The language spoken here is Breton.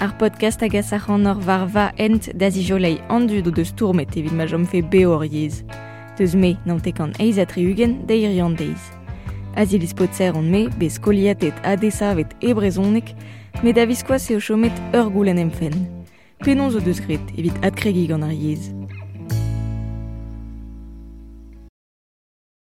ar podcast hag a nor war va ent da zi jolei an dud do deus tourmet evit ma jomfe fe be o riez. Deus me, e eiz a da ir deiz. A zi ser an me, bez koliatet a vet e brezonek, me da viskoa se o chomet ur goulen Penon zo deus gret, evit at kregi gant ar yez.